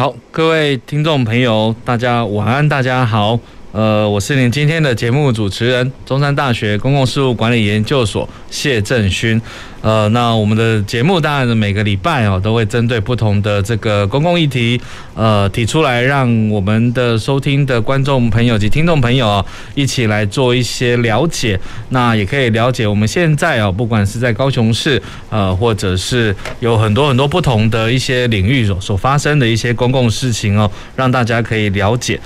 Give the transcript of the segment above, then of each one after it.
好，各位听众朋友，大家晚安，大家好。呃，我是您今天的节目主持人，中山大学公共事务管理研究所谢正勋。呃，那我们的节目当然每个礼拜哦，都会针对不同的这个公共议题，呃，提出来让我们的收听的观众朋友及听众朋友啊一起来做一些了解。那也可以了解我们现在哦，不管是在高雄市，呃，或者是有很多很多不同的一些领域所所发生的一些公共事情哦，让大家可以了解。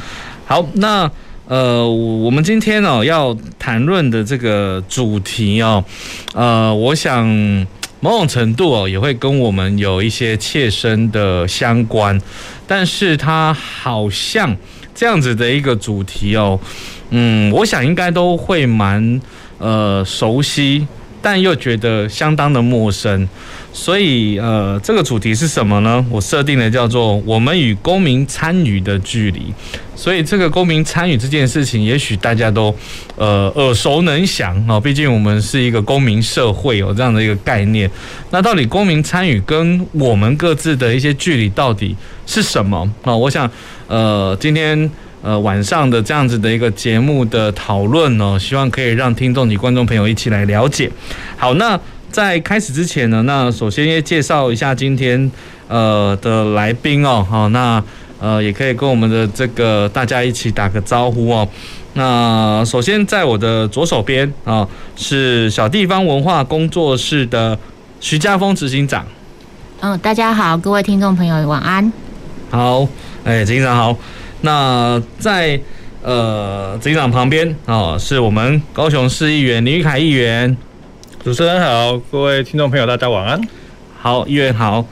好，那。呃，我们今天哦要谈论的这个主题哦，呃，我想某种程度哦也会跟我们有一些切身的相关，但是它好像这样子的一个主题哦，嗯，我想应该都会蛮呃熟悉，但又觉得相当的陌生。所以，呃，这个主题是什么呢？我设定的叫做“我们与公民参与的距离”。所以，这个公民参与这件事情，也许大家都，呃，耳熟能详啊。毕竟我们是一个公民社会，有这样的一个概念。那到底公民参与跟我们各自的一些距离到底是什么啊？我想，呃，今天呃晚上的这样子的一个节目的讨论哦，希望可以让听众及观众朋友一起来了解。好，那。在开始之前呢，那首先也介绍一下今天呃的来宾哦，好，那呃也可以跟我们的这个大家一起打个招呼哦。那首先在我的左手边啊是小地方文化工作室的徐家峰执行长。嗯，大家好，各位听众朋友晚安。好，哎，执行长好。那在呃警长旁边啊是我们高雄市议员林玉凯议员。主持人好，各位听众朋友，大家晚安。好，议员好，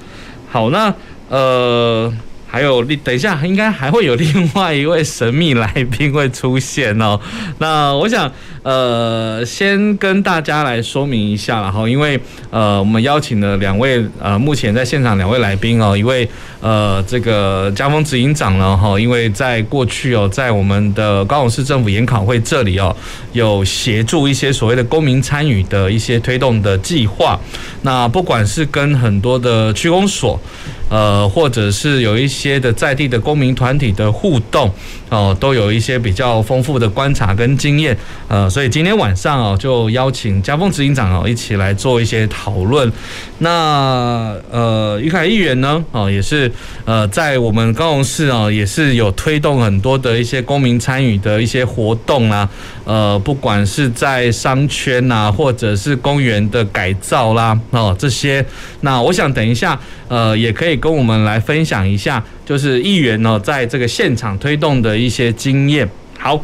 好，那呃。还有，等一下，应该还会有另外一位神秘来宾会出现哦。那我想，呃，先跟大家来说明一下然后，因为呃，我们邀请了两位呃，目前在现场两位来宾哦，一位呃，这个家峰执行长呢哈，因为在过去哦，在我们的高雄市政府研考会这里哦，有协助一些所谓的公民参与的一些推动的计划。那不管是跟很多的区公所。呃，或者是有一些的在地的公民团体的互动，哦，都有一些比较丰富的观察跟经验，呃，所以今天晚上哦，就邀请家峰执行长哦一起来做一些讨论。那呃，育凯议员呢，哦，也是呃，在我们高雄市哦，也是有推动很多的一些公民参与的一些活动啊，呃，不管是在商圈呐，或者是公园的改造啦，哦，这些，那我想等一下，呃，也可以。跟我们来分享一下，就是议员呢，在这个现场推动的一些经验。好，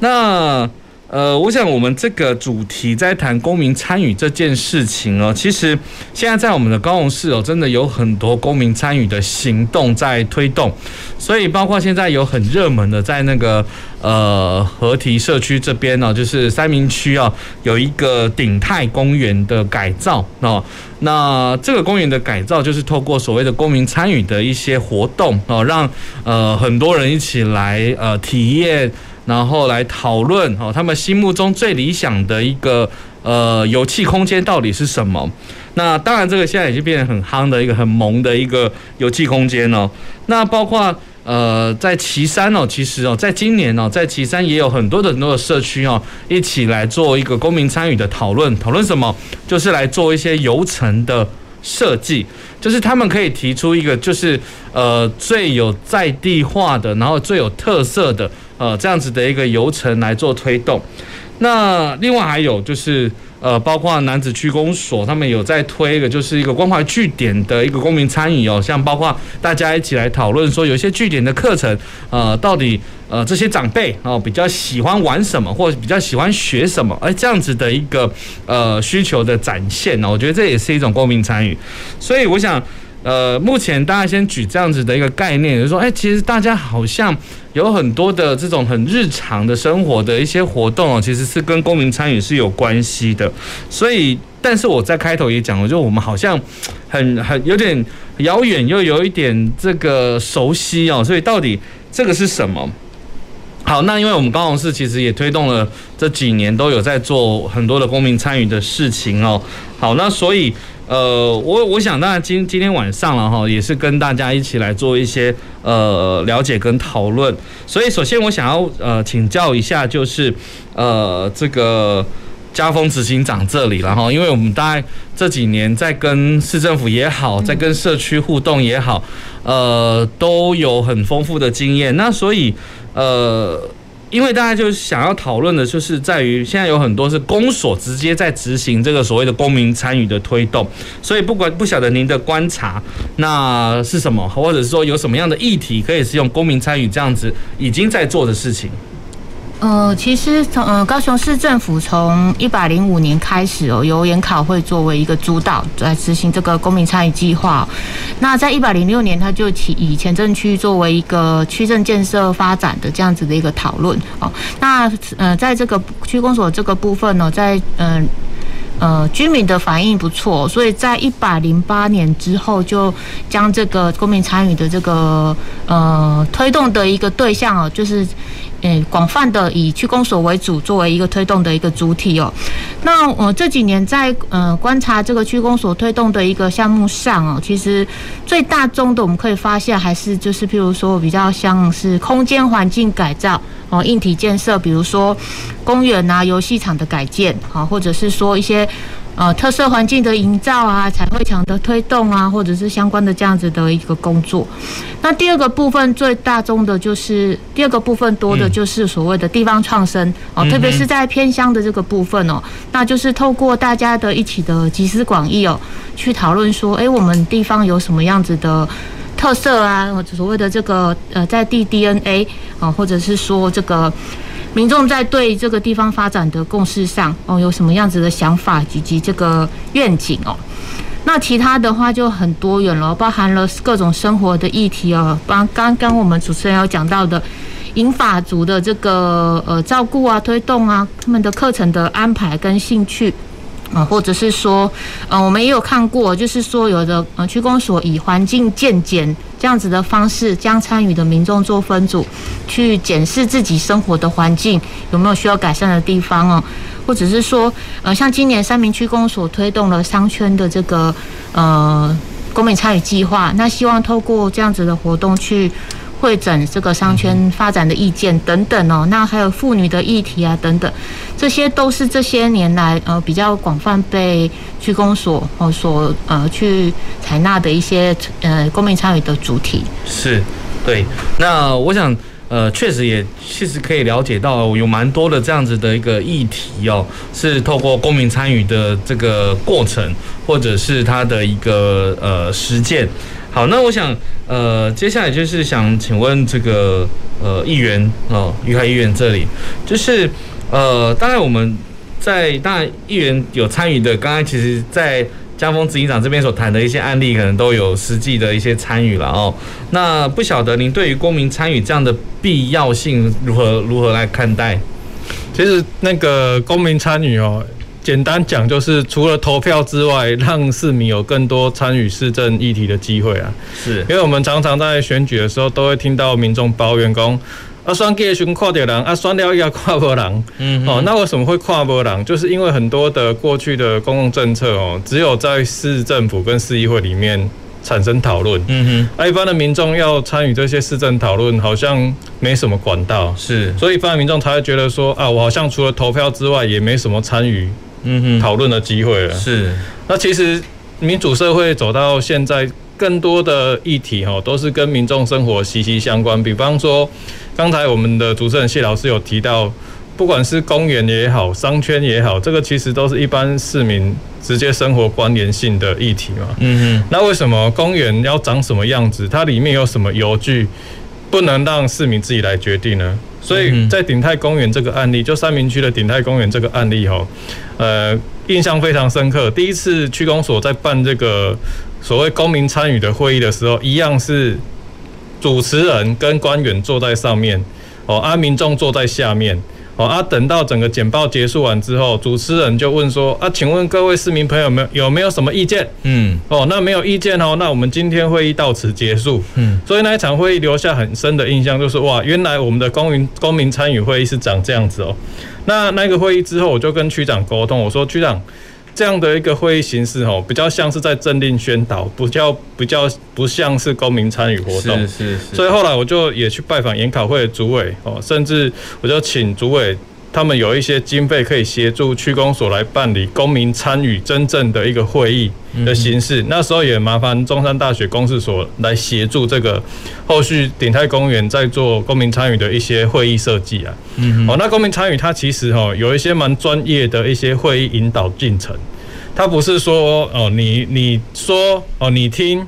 那呃，我想我们这个主题在谈公民参与这件事情哦，其实现在在我们的高雄市哦，真的有很多公民参与的行动在推动，所以包括现在有很热门的，在那个呃河堤社区这边呢，就是三民区啊，有一个鼎泰公园的改造哦。那这个公园的改造，就是透过所谓的公民参与的一些活动哦，让呃很多人一起来呃体验，然后来讨论哦，他们心目中最理想的一个呃游憩空间到底是什么？那当然，这个现在已经变成很夯的一个很萌的一个游憩空间哦。那包括。呃，在旗山哦，其实哦，在今年哦，在旗山也有很多的很多的社区哦，一起来做一个公民参与的讨论。讨论什么？就是来做一些游程的设计，就是他们可以提出一个，就是呃最有在地化的，然后最有特色的呃这样子的一个流程来做推动。那另外还有就是。呃，包括男子区公所，他们有在推一个，就是一个关怀据点的一个公民参与哦，像包括大家一起来讨论说，有一些据点的课程，呃，到底呃这些长辈哦比较喜欢玩什么，或者比较喜欢学什么，哎，这样子的一个呃需求的展现呢，我觉得这也是一种公民参与，所以我想。呃，目前大家先举这样子的一个概念，就是说，哎，其实大家好像有很多的这种很日常的生活的一些活动哦，其实是跟公民参与是有关系的。所以，但是我在开头也讲了，就我们好像很很有点遥远，又有一点这个熟悉哦。所以，到底这个是什么？好，那因为我们高雄市其实也推动了这几年都有在做很多的公民参与的事情哦。好，那所以。呃，我我想当然今今天晚上了哈，也是跟大家一起来做一些呃了解跟讨论。所以首先我想要呃请教一下，就是呃这个家风执行长这里了哈，因为我们大概这几年在跟市政府也好，在跟社区互动也好，呃都有很丰富的经验。那所以呃。因为大家就想要讨论的，就是在于现在有很多是公所直接在执行这个所谓的公民参与的推动，所以不管不晓得您的观察那是什么，或者是说有什么样的议题可以是用公民参与这样子已经在做的事情。呃，其实从呃高雄市政府从一百零五年开始哦，由研考会作为一个主导来执行这个公民参与计划。那在一百零六年，他就起以前镇区作为一个区镇建设发展的这样子的一个讨论哦。那呃，在这个区公所这个部分呢，在嗯。呃，居民的反应不错，所以在一百零八年之后，就将这个公民参与的这个呃推动的一个对象哦，就是呃广泛的以区公所为主，作为一个推动的一个主体哦。那我这几年在呃观察这个区公所推动的一个项目上哦，其实最大宗的我们可以发现还是就是譬如说比较像是空间环境改造。哦，硬体建设，比如说公园啊、游戏场的改建，啊，或者是说一些呃特色环境的营造啊、彩绘墙的推动啊，或者是相关的这样子的一个工作。那第二个部分最大宗的就是第二个部分多的就是所谓的地方创生哦，特别是在偏乡的这个部分哦，那就是透过大家的一起的集思广益哦，去讨论说，哎，我们地方有什么样子的。特色啊，所谓的这个呃在地 DNA 啊，或者是说这个民众在对这个地方发展的共识上哦，有什么样子的想法以及这个愿景哦？那其他的话就很多元了，包含了各种生活的议题哦，刚刚刚我们主持人有讲到的银发族的这个呃照顾啊、推动啊，他们的课程的安排跟兴趣。啊，或者是说，呃，我们也有看过，就是说有的呃区公所以环境健检这样子的方式，将参与的民众做分组，去检视自己生活的环境有没有需要改善的地方哦，或者是说，呃，像今年三明区公所推动了商圈的这个呃公民参与计划，那希望透过这样子的活动去。会诊这个商圈发展的意见等等哦，那还有妇女的议题啊等等，这些都是这些年来呃比较广泛被区公所哦所呃去采纳的一些呃公民参与的主题。是，对。那我想呃确实也其实可以了解到有蛮多的这样子的一个议题哦，是透过公民参与的这个过程，或者是他的一个呃实践。好，那我想，呃，接下来就是想请问这个，呃，议员哦，于海议员这里，就是，呃，大概我们在当然议员有参与的，刚才其实，在佳丰执行长这边所谈的一些案例，可能都有实际的一些参与了哦。那不晓得您对于公民参与这样的必要性如何如何来看待？其实那个公民参与哦。简单讲就是，除了投票之外，让市民有更多参与市政议题的机会啊。是，因为我们常常在选举的时候，都会听到民众抱怨讲，啊选举的时候看到人，啊选了也跨不人。嗯，哦，那为什么会跨不人？就是因为很多的过去的公共政策哦，只有在市政府跟市议会里面产生讨论。嗯哼，啊，一般的民众要参与这些市政讨论，好像没什么管道。是，所以一般的民众才会觉得说，啊，我好像除了投票之外，也没什么参与。嗯哼，讨论的机会了。是，那其实民主社会走到现在，更多的议题哈，都是跟民众生活息息相关。比方说，刚才我们的主持人谢老师有提到，不管是公园也好，商圈也好，这个其实都是一般市民直接生活关联性的议题嘛。嗯嗯，那为什么公园要长什么样子？它里面有什么游具，不能让市民自己来决定呢？所以在鼎泰公园这个案例，就三明区的鼎泰公园这个案例哈，呃，印象非常深刻。第一次区公所在办这个所谓公民参与的会议的时候，一样是主持人跟官员坐在上面，哦，啊，民众坐在下面。哦啊，等到整个简报结束完之后，主持人就问说：啊，请问各位市民朋友有没有有没有什么意见？嗯，哦，那没有意见哦，那我们今天会议到此结束。嗯，所以那一场会议留下很深的印象，就是哇，原来我们的公民公民参与会议是长这样子哦。那那个会议之后，我就跟区长沟通，我说区长。这样的一个会议形式哦，比较像是在政令宣导，比较比较不像是公民参与活动。是是是。所以后来我就也去拜访研考会的主委哦，甚至我就请主委。他们有一些经费可以协助区公所来办理公民参与真正的一个会议的形式。那时候也麻烦中山大学公事所来协助这个后续鼎泰公园在做公民参与的一些会议设计啊。嗯哦，那公民参与它其实哦有一些蛮专业的一些会议引导进程，它不是说哦你你说哦你听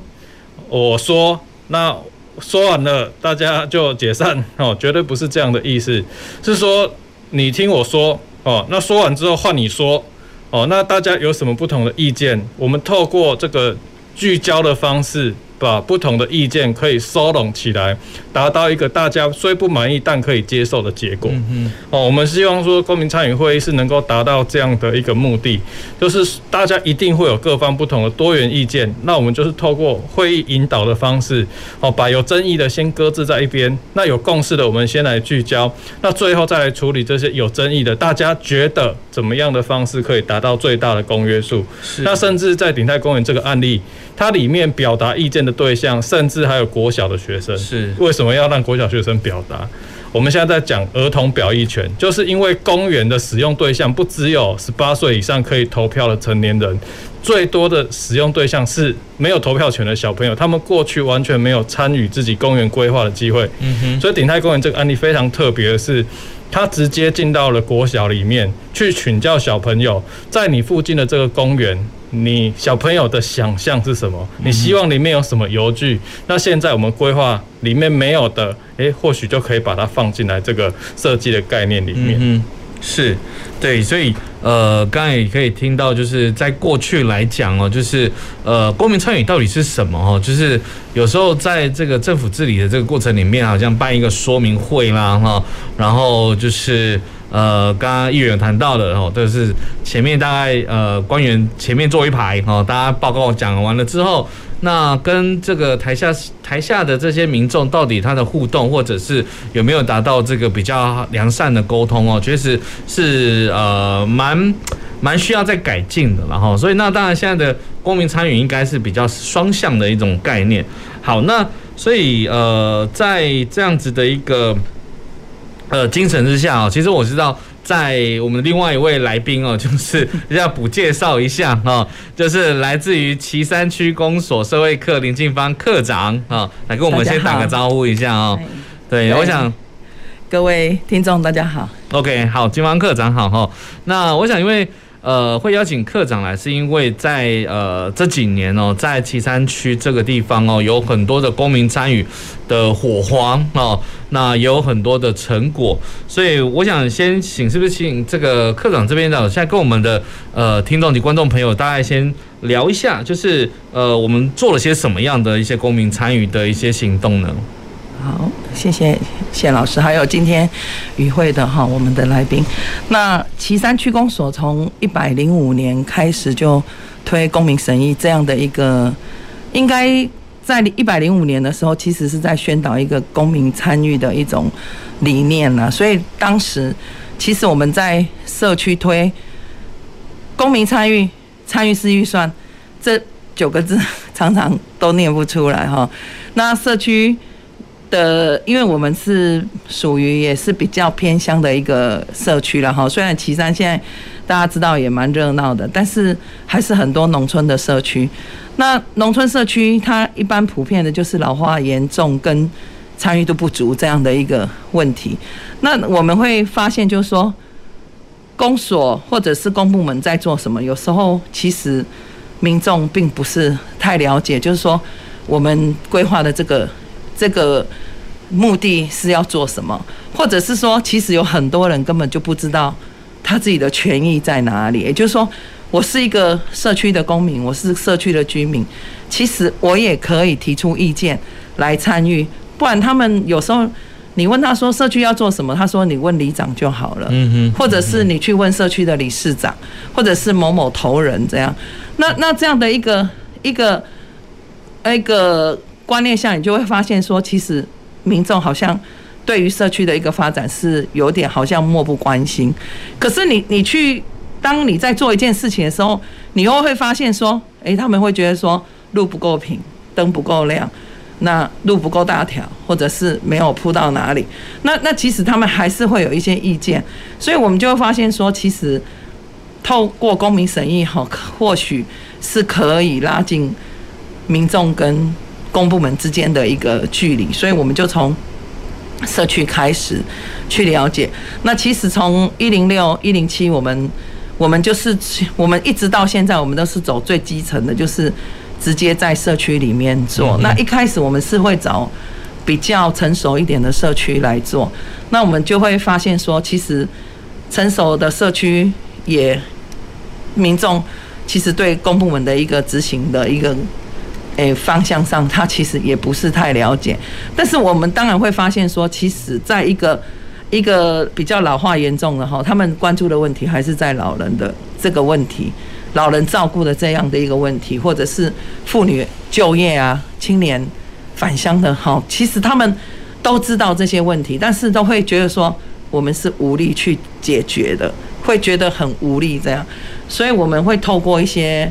我说，那说完了大家就解散哦，绝对不是这样的意思，是说。你听我说哦，那说完之后换你说哦，那大家有什么不同的意见？我们透过这个聚焦的方式。把不同的意见可以收拢起来，达到一个大家虽不满意但可以接受的结果。嗯哦，我们希望说公民参与会议是能够达到这样的一个目的，就是大家一定会有各方不同的多元意见，那我们就是透过会议引导的方式，哦，把有争议的先搁置在一边，那有共识的我们先来聚焦，那最后再来处理这些有争议的，大家觉得怎么样的方式可以达到最大的公约数？是。那甚至在鼎泰公园这个案例。它里面表达意见的对象，甚至还有国小的学生。是为什么要让国小学生表达？我们现在在讲儿童表意权，就是因为公园的使用对象不只有十八岁以上可以投票的成年人，最多的使用对象是没有投票权的小朋友，他们过去完全没有参与自己公园规划的机会。嗯哼。所以鼎泰公园这个案例非常特别的是，他直接进到了国小里面去请教小朋友，在你附近的这个公园。你小朋友的想象是什么？你希望里面有什么游具？那现在我们规划里面没有的，诶，或许就可以把它放进来这个设计的概念里面。嗯，是，对，所以呃，刚才也可以听到，就是在过去来讲哦，就是呃，公民参与到底是什么哦？就是有时候在这个政府治理的这个过程里面，好像办一个说明会啦，哈，然后就是。呃，刚刚议员谈到的哦，就是前面大概呃官员前面坐一排哦，大家报告讲完了之后，那跟这个台下台下的这些民众到底他的互动，或者是有没有达到这个比较良善的沟通哦，确实是呃蛮蛮需要再改进的，然后所以那当然现在的公民参与应该是比较双向的一种概念。好，那所以呃在这样子的一个。呃，精神之下啊，其实我知道，在我们另外一位来宾哦，就是要补介绍一下哦，就是来自于旗山区公所社会课林静芳课长啊，来跟我们先打个招呼一下哦。对，我想各位听众大家好。OK，好，金芳课长好哈。那我想因为。呃，会邀请课长来，是因为在呃这几年哦，在旗山区这个地方哦，有很多的公民参与的火花哦，那也有很多的成果，所以我想先请，是不是请这个课长这边的，现在跟我们的呃听众及观众朋友大概先聊一下，就是呃我们做了些什么样的一些公民参与的一些行动呢？好，谢谢谢老师，还有今天与会的哈，我们的来宾。那旗山区公所从一百零五年开始就推公民审议这样的一个，应该在一百零五年的时候，其实是在宣导一个公民参与的一种理念了。所以当时其实我们在社区推公民参与，参与式预算这九个字 常常都念不出来哈。那社区。的，因为我们是属于也是比较偏乡的一个社区了哈。虽然旗山现在大家知道也蛮热闹的，但是还是很多农村的社区。那农村社区它一般普遍的就是老化严重跟参与度不足这样的一个问题。那我们会发现，就是说公所或者是公部门在做什么，有时候其实民众并不是太了解，就是说我们规划的这个。这个目的是要做什么，或者是说，其实有很多人根本就不知道他自己的权益在哪里。也就是说，我是一个社区的公民，我是社区的居民，其实我也可以提出意见来参与。不然他们有时候你问他说社区要做什么，他说你问里长就好了，嗯哼，或者是你去问社区的理事长，或者是某某头人这样。那那这样的一个一个一个观念下，你就会发现说，其实民众好像对于社区的一个发展是有点好像漠不关心。可是你你去。当你在做一件事情的时候，你又会发现说，诶，他们会觉得说路不够平，灯不够亮，那路不够大条，或者是没有铺到哪里，那那其实他们还是会有一些意见，所以我们就会发现说，其实透过公民审议哈，或许是可以拉近民众跟公部门之间的一个距离，所以我们就从社区开始去了解。那其实从一零六一零七我们。我们就是，我们一直到现在，我们都是走最基层的，就是直接在社区里面做。那一开始我们是会找比较成熟一点的社区来做，那我们就会发现说，其实成熟的社区也民众其实对公部门的一个执行的一个诶方向上，他其实也不是太了解。但是我们当然会发现说，其实在一个一个比较老化严重的哈，他们关注的问题还是在老人的这个问题，老人照顾的这样的一个问题，或者是妇女就业啊、青年返乡的哈，其实他们都知道这些问题，但是都会觉得说我们是无力去解决的，会觉得很无力这样，所以我们会透过一些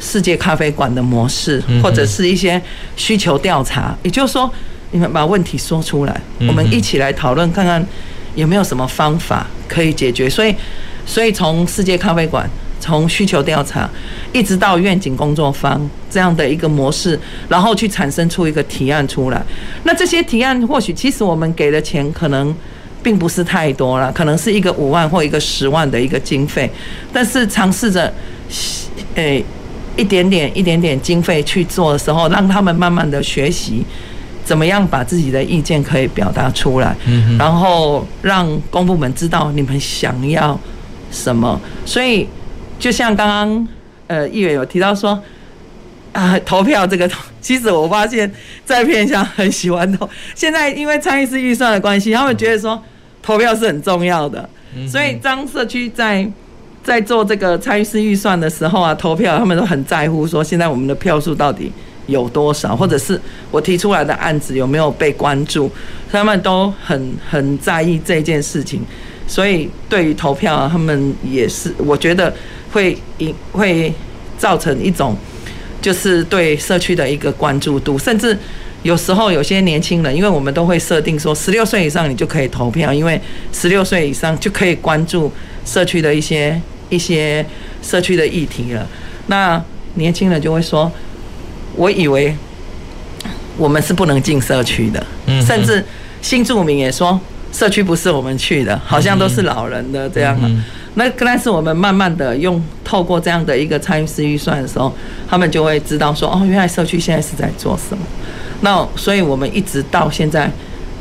世界咖啡馆的模式，或者是一些需求调查，也就是说。你们把问题说出来，我们一起来讨论，看看有没有什么方法可以解决。所以，所以从世界咖啡馆，从需求调查，一直到愿景工作坊这样的一个模式，然后去产生出一个提案出来。那这些提案，或许其实我们给的钱可能并不是太多了，可能是一个五万或一个十万的一个经费，但是尝试着，诶，一点点、一点点经费去做的时候，让他们慢慢的学习。怎么样把自己的意见可以表达出来，嗯然后让公部门知道你们想要什么。所以，就像刚刚呃议员有提到说，啊投票这个，其实我发现在偏乡很喜欢投。现在因为参与式预算的关系，他们觉得说投票是很重要的。所以当社区在在做这个参与式预算的时候啊，投票他们都很在乎，说现在我们的票数到底。有多少，或者是我提出来的案子有没有被关注，他们都很很在意这件事情，所以对于投票，他们也是，我觉得会引会造成一种，就是对社区的一个关注度，甚至有时候有些年轻人，因为我们都会设定说，十六岁以上你就可以投票，因为十六岁以上就可以关注社区的一些一些社区的议题了，那年轻人就会说。我以为我们是不能进社区的，甚至新住民也说社区不是我们去的，好像都是老人的这样。那但是我们慢慢的用透过这样的一个参与式预算的时候，他们就会知道说，哦，原来社区现在是在做什么。那所以我们一直到现在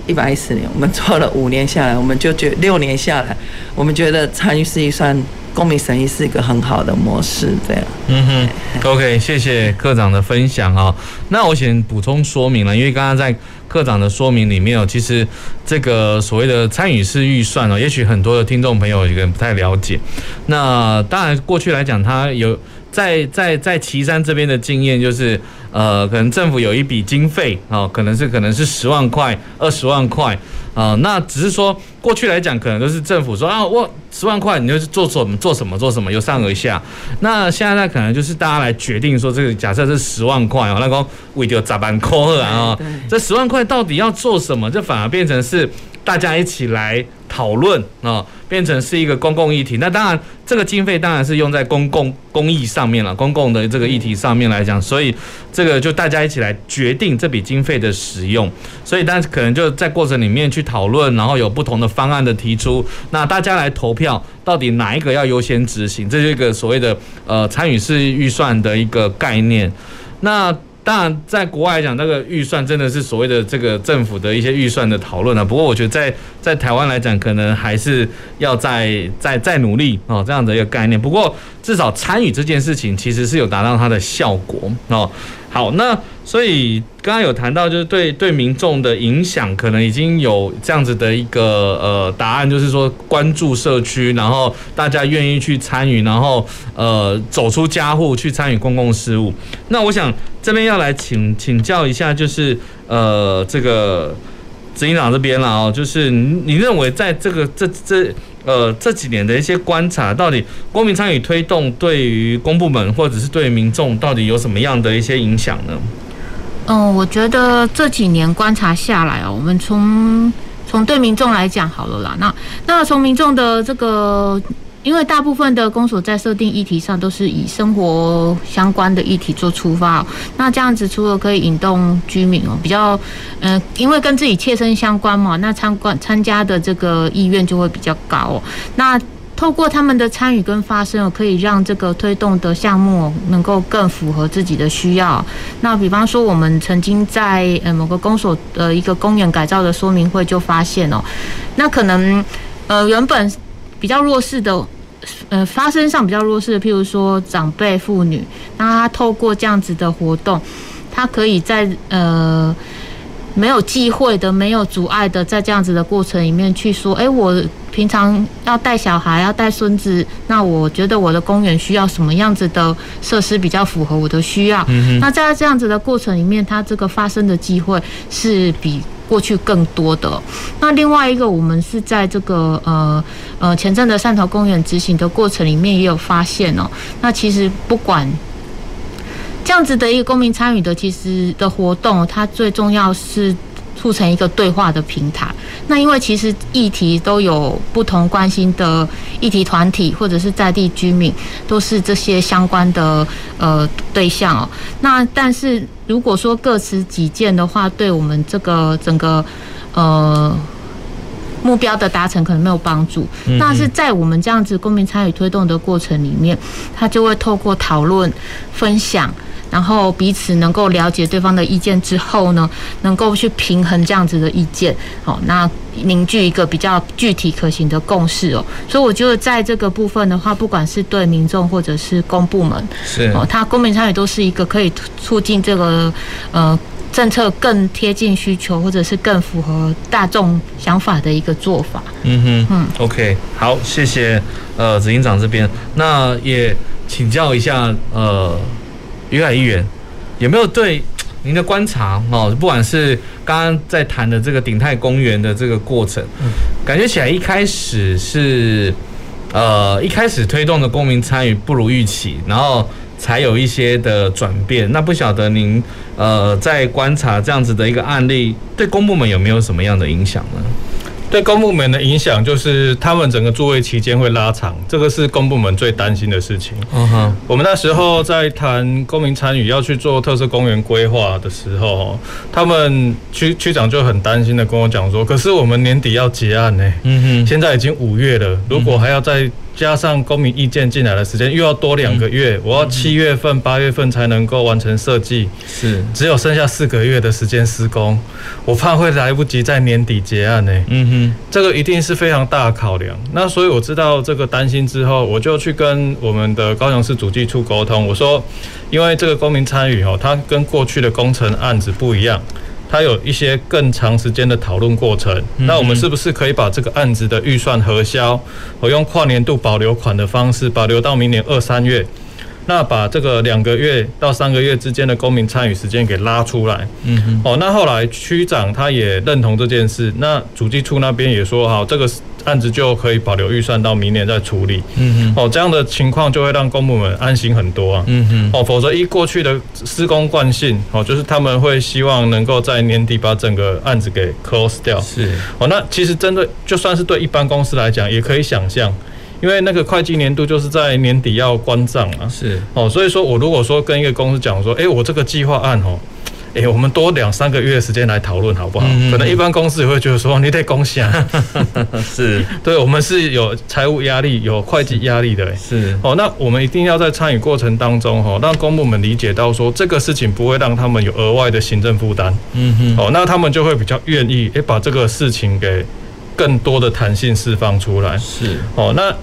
一百一十年，我们做了五年下来，我们就觉六年下来，我们觉得参与式预算。公民审议是一个很好的模式，这样。嗯哼，OK，谢谢科长的分享啊。那我先补充说明了，因为刚刚在科长的说明里面哦，其实这个所谓的参与式预算哦，也许很多的听众朋友可能不太了解。那当然，过去来讲，它有在在在岐山这边的经验，就是呃，可能政府有一笔经费啊，可能是可能是十万块、二十万块。啊、呃，那只是说过去来讲，可能都是政府说啊，我十万块，你就是做什么做什么做什么，由上而下。那现在呢，可能就是大家来决定说，这个假设是十万块哦，那个为了砸板扣二啊，这十万块到底要做什么？这反而变成是大家一起来讨论啊。变成是一个公共议题，那当然这个经费当然是用在公共公益上面了，公共的这个议题上面来讲，所以这个就大家一起来决定这笔经费的使用，所以但是可能就在过程里面去讨论，然后有不同的方案的提出，那大家来投票，到底哪一个要优先执行，这是一个所谓的呃参与式预算的一个概念，那。当然，在国外来讲，那个预算真的是所谓的这个政府的一些预算的讨论啊。不过，我觉得在在台湾来讲，可能还是要再再再努力哦，这样的一个概念。不过，至少参与这件事情，其实是有达到它的效果哦。好，那所以刚刚有谈到，就是对对民众的影响，可能已经有这样子的一个呃答案，就是说关注社区，然后大家愿意去参与，然后呃走出家户去参与公共事务。那我想这边要来请请教一下，就是呃这个执行长这边了哦，就是你你认为在这个这这。呃，这几年的一些观察，到底公民参与推动对于公部门或者是对民众，到底有什么样的一些影响呢？嗯，我觉得这几年观察下来哦，我们从从对民众来讲好了啦，那那从民众的这个。因为大部分的公所在设定议题上都是以生活相关的议题做出发，那这样子除了可以引动居民哦，比较嗯，因为跟自己切身相关嘛，那参观参加的这个意愿就会比较高哦。那透过他们的参与跟发声，可以让这个推动的项目能够更符合自己的需要。那比方说，我们曾经在呃某个公所的一个公园改造的说明会就发现哦，那可能呃原本比较弱势的。呃，发声上比较弱势的，譬如说长辈、妇女，那他透过这样子的活动，他可以在呃没有忌讳的、没有阻碍的，在这样子的过程里面去说，哎，我平常要带小孩、要带孙子，那我觉得我的公园需要什么样子的设施比较符合我的需要。嗯，那在这样子的过程里面，它这个发生的机会是比。过去更多的，那另外一个，我们是在这个呃呃前阵的汕头公园执行的过程里面也有发现哦。那其实不管这样子的一个公民参与的，其实的活动，它最重要是促成一个对话的平台。那因为其实议题都有不同关心的议题团体或者是在地居民，都是这些相关的呃对象哦。那但是如果说各持己见的话，对我们这个整个呃目标的达成可能没有帮助。但是在我们这样子公民参与推动的过程里面，他就会透过讨论分享。然后彼此能够了解对方的意见之后呢，能够去平衡这样子的意见，好，那凝聚一个比较具体可行的共识哦。所以我觉得在这个部分的话，不管是对民众或者是公部门，是哦，他公民参与都是一个可以促进这个呃政策更贴近需求，或者是更符合大众想法的一个做法。嗯哼，嗯，OK，好，谢谢呃执行长这边，那也请教一下呃。于海议员，有没有对您的观察哦？不管是刚刚在谈的这个鼎泰公园的这个过程，感觉起来一开始是呃一开始推动的公民参与不如预期，然后才有一些的转变。那不晓得您呃在观察这样子的一个案例，对公部门有没有什么样的影响呢？对公部门的影响就是，他们整个座位期间会拉长，这个是公部门最担心的事情。嗯哼，我们那时候在谈公民参与要去做特色公园规划的时候，他们区区长就很担心的跟我讲说：“可是我们年底要结案呢，嗯哼，现在已经五月了，如果还要再……”加上公民意见进来的时间又要多两个月，我要七月份、八月份才能够完成设计，是只有剩下四个月的时间施工，我怕会来不及在年底结案呢。嗯哼，这个一定是非常大的考量。那所以我知道这个担心之后，我就去跟我们的高雄市主计处沟通，我说，因为这个公民参与哦，它跟过去的工程案子不一样。它有一些更长时间的讨论过程，那我们是不是可以把这个案子的预算核销，我用跨年度保留款的方式保留到明年二三月，那把这个两个月到三个月之间的公民参与时间给拉出来。嗯哼，哦，那后来区长他也认同这件事，那主计处那边也说好这个。案子就可以保留预算到明年再处理。嗯哼，哦，这样的情况就会让公部门安心很多啊。嗯哼，哦，否则依过去的施工惯性，哦，就是他们会希望能够在年底把整个案子给 close 掉。是，哦，那其实针对就算是对一般公司来讲，也可以想象，因为那个会计年度就是在年底要关账啊。是，哦，所以说我如果说跟一个公司讲说，哎，我这个计划案哦。哎、欸，我们多两三个月的时间来讨论好不好？嗯嗯，可能一般公司也会觉得说，你得贡献，是对，我们是有财务压力、有会计压力的、欸，是哦。那我们一定要在参与过程当中，哈，让公部门理解到说，这个事情不会让他们有额外的行政负担，嗯哼，哦，那他们就会比较愿意，哎，把这个事情给更多的弹性释放出来，是哦。那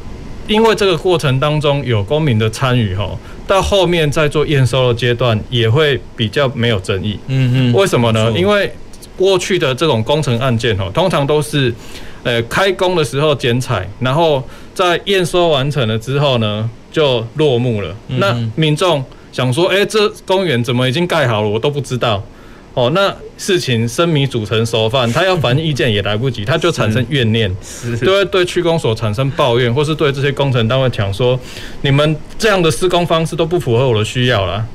因为这个过程当中有公民的参与，哈。到后面在做验收的阶段，也会比较没有争议。嗯嗯，为什么呢？因为过去的这种工程案件哦，通常都是，呃，开工的时候剪彩，然后在验收完成了之后呢，就落幕了。那民众想说，哎，这公园怎么已经盖好了，我都不知道。哦，那事情生米煮成熟饭，他要反映意见也来不及，他就产生怨念，就会对区公所产生抱怨，或是对这些工程单位讲说，你们这样的施工方式都不符合我的需要啦。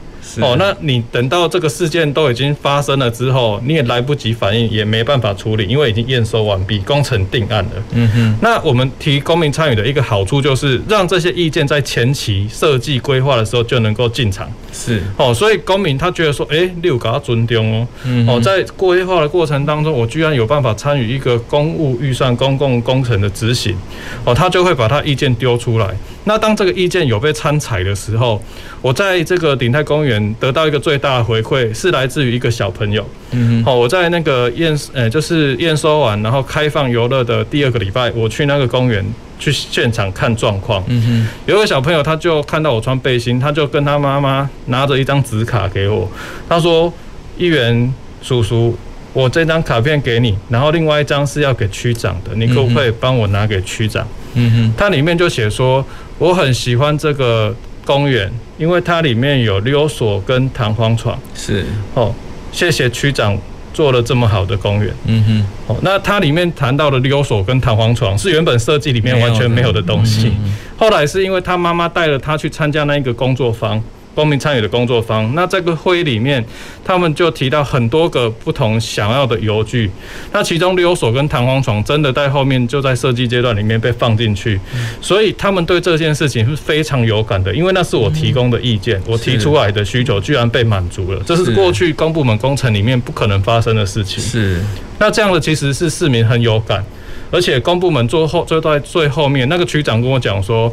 哦，那你等到这个事件都已经发生了之后，你也来不及反应，也没办法处理，因为已经验收完毕，工程定案了。嗯哼。那我们提公民参与的一个好处就是，让这些意见在前期设计规划的时候就能够进场。是。哦，所以公民他觉得说，哎、欸，你有给他尊重哦。嗯。哦，在规划的过程当中，我居然有办法参与一个公务预算、公共工程的执行，哦，他就会把他意见丢出来。那当这个意见有被参采的时候，我在这个鼎泰公园得到一个最大的回馈，是来自于一个小朋友。嗯，好，我在那个验，呃，就是验收完，然后开放游乐的第二个礼拜，我去那个公园去现场看状况。嗯哼，有一个小朋友，他就看到我穿背心，他就跟他妈妈拿着一张纸卡给我，他说：“议员叔叔，我这张卡片给你，然后另外一张是要给区长的，你可不可以帮我拿给区长？”嗯哼，它里面就写说。我很喜欢这个公园，因为它里面有溜索跟弹簧床。是哦，谢谢区长做了这么好的公园。嗯哼，哦，那它里面谈到的溜索跟弹簧床是原本设计里面完全没有的东西，后来是因为他妈妈带了他去参加那一个工作坊。公民参与的工作坊，那这个会议里面，他们就提到很多个不同想要的油具，那其中溜索跟弹簧床真的在后面就在设计阶段里面被放进去，所以他们对这件事情是非常有感的，因为那是我提供的意见，我提出来的需求居然被满足了，这是过去公部门工程里面不可能发生的事情。是，那这样的其实是市民很有感，而且公部门最后就在最后面，那个区长跟我讲说，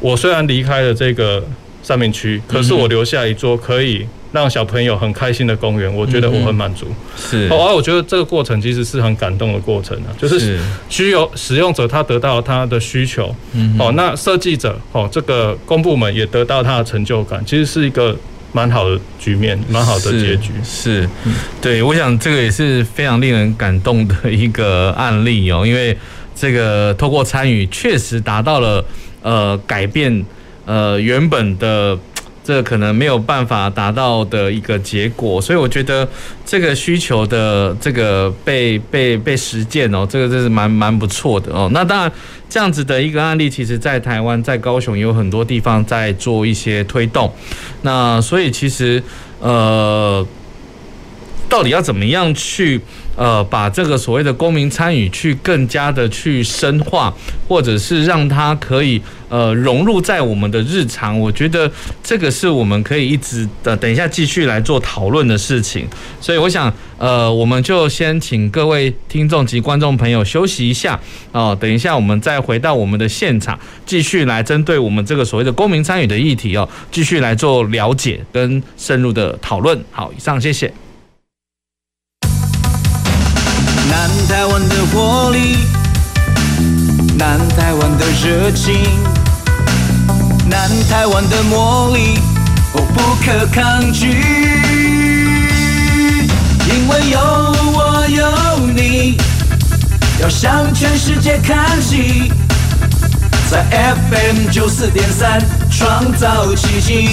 我虽然离开了这个。三民区，可是我留下一座可以让小朋友很开心的公园，我觉得我很满足。是，哦，而我觉得这个过程其实是很感动的过程啊，就是需有使用者他得到他的需求，哦，那设计者哦，这个公部门也得到他的成就感，其实是一个蛮好的局面，蛮好的结局。是，对，我想这个也是非常令人感动的一个案例哦，因为这个透过参与，确实达到了呃改变。呃，原本的这可能没有办法达到的一个结果，所以我觉得这个需求的这个被被被实践哦，这个真是蛮蛮不错的哦。那当然，这样子的一个案例，其实在台湾、在高雄有很多地方在做一些推动。那所以其实呃，到底要怎么样去？呃，把这个所谓的公民参与去更加的去深化，或者是让它可以呃融入在我们的日常，我觉得这个是我们可以一直的等一下继续来做讨论的事情。所以我想，呃，我们就先请各位听众及观众朋友休息一下哦，等一下我们再回到我们的现场，继续来针对我们这个所谓的公民参与的议题哦，继续来做了解跟深入的讨论。好，以上谢谢。南台湾的活力，南台湾的热情，南台湾的魔力，我不可抗拒。因为有我有你，要向全世界看齐，在 FM 九四点三创造奇迹，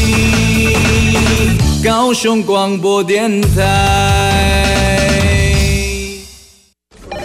高雄广播电台。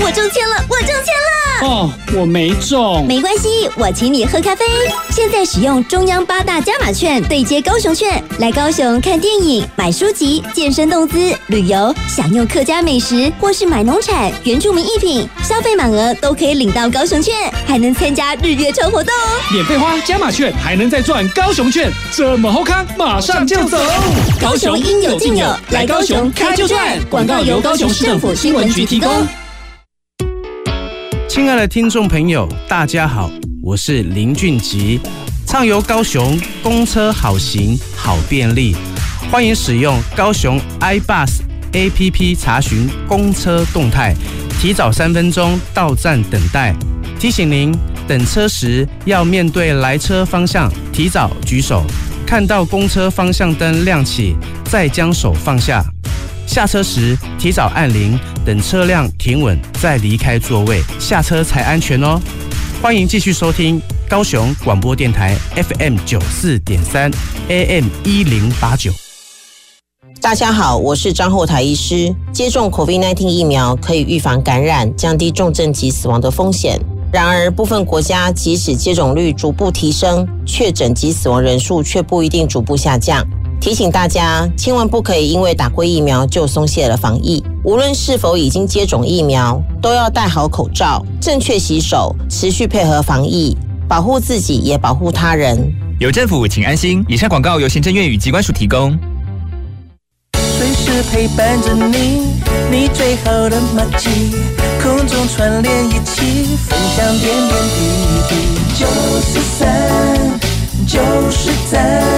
我中签了！我中签了！哦，我没中。没关系，我请你喝咖啡。现在使用中央八大加码券对接高雄券，来高雄看电影、买书籍、健身动资、旅游，享用客家美食，或是买农产、原住民艺品，消费满额都可以领到高雄券，还能参加日月抽活动哦！免费花加码券，还能再赚高雄券，这么好康，马上就走！高雄应有尽有，来高雄开就赚。广告由高雄市政府新闻局提供。亲爱的听众朋友，大家好，我是林俊吉。畅游高雄，公车好行好便利，欢迎使用高雄 iBus APP 查询公车动态，提早三分钟到站等待。提醒您，等车时要面对来车方向，提早举手，看到公车方向灯亮起，再将手放下。下车时提早按铃，等车辆停稳再离开座位，下车才安全哦。欢迎继续收听高雄广播电台 FM 九四点三 AM 一零八九。大家好，我是张后台医师。接种 COVID-19 疫苗可以预防感染，降低重症及死亡的风险。然而，部分国家即使接种率逐步提升，确诊及死亡人数却不一定逐步下降。提醒大家，千万不可以因为打过疫苗就松懈了防疫。无论是否已经接种疫苗，都要戴好口罩，正确洗手，持续配合防疫，保护自己也保护他人。有政府，请安心。以上广告由行政院与机关署提供。随时陪伴着你，你最好的默契，空中串联一起，分享点点滴滴。九十三，九十三。